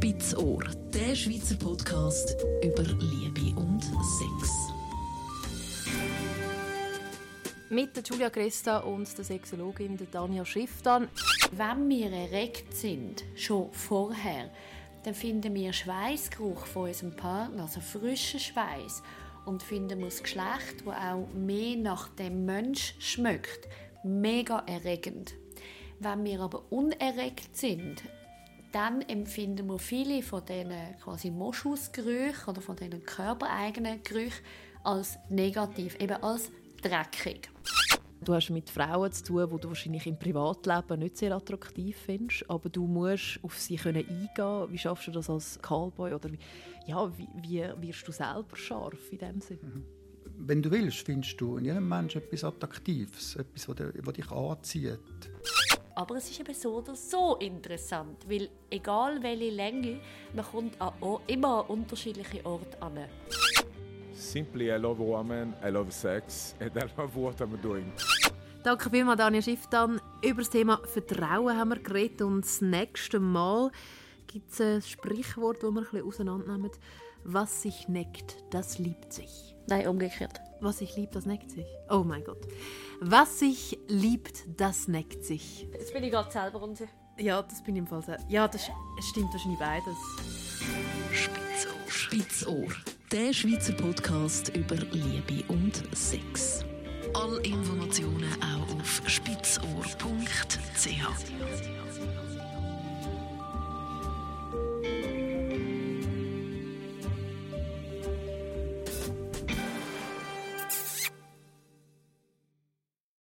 Spitzohr, der Schweizer Podcast über Liebe und Sex. Mit der Julia Cresta und der Sexologin der Tanja Schifftan. Wenn wir erregt sind, schon vorher, dann finden wir Schweißgeruch von unserem Partner, also frischen Schweiß, und finden wir das Geschlecht, das auch mehr nach dem Mensch schmeckt, mega erregend. Wenn wir aber unerregt sind, dann empfinden wir viele von diesen quasi Moschusgerüchen oder von diesen körpereigenen Gerüchen als negativ, eben als dreckig. Du hast mit Frauen zu tun, die du wahrscheinlich im Privatleben nicht sehr attraktiv findest, aber du musst auf sie können eingehen. Wie schaffst du das als Callboy oder wie, ja, wie, wie wirst du selber scharf in dem Sinne? Mhm. Wenn du willst, findest du in jedem Menschen etwas Attraktives, etwas, was dich anzieht. Aber es ist eben so oder so interessant, weil egal welche Länge, man kommt an, immer an unterschiedliche Orte an. Simply, I love women, I love sex, and I love what I'm doing. Danke vielmals, Daniel Schifftan. Über das Thema Vertrauen haben wir geredet und das nächste Mal gibt es ein Sprichwort, das wir ein bisschen auseinandernehmen. Was sich neckt, das liebt sich. Nein, umgekehrt. Was sich liebt, das neckt sich. Oh mein Gott. Was sich liebt, das neckt sich. Jetzt bin ich gerade selber unsicher. Ja, das bin ich im Fall sehr. Ja, das stimmt wahrscheinlich beides. Spitzohr. Spitzohr. Der Schweizer Podcast über Liebe und Sex. Alle Informationen auch auf spitzohr.ch.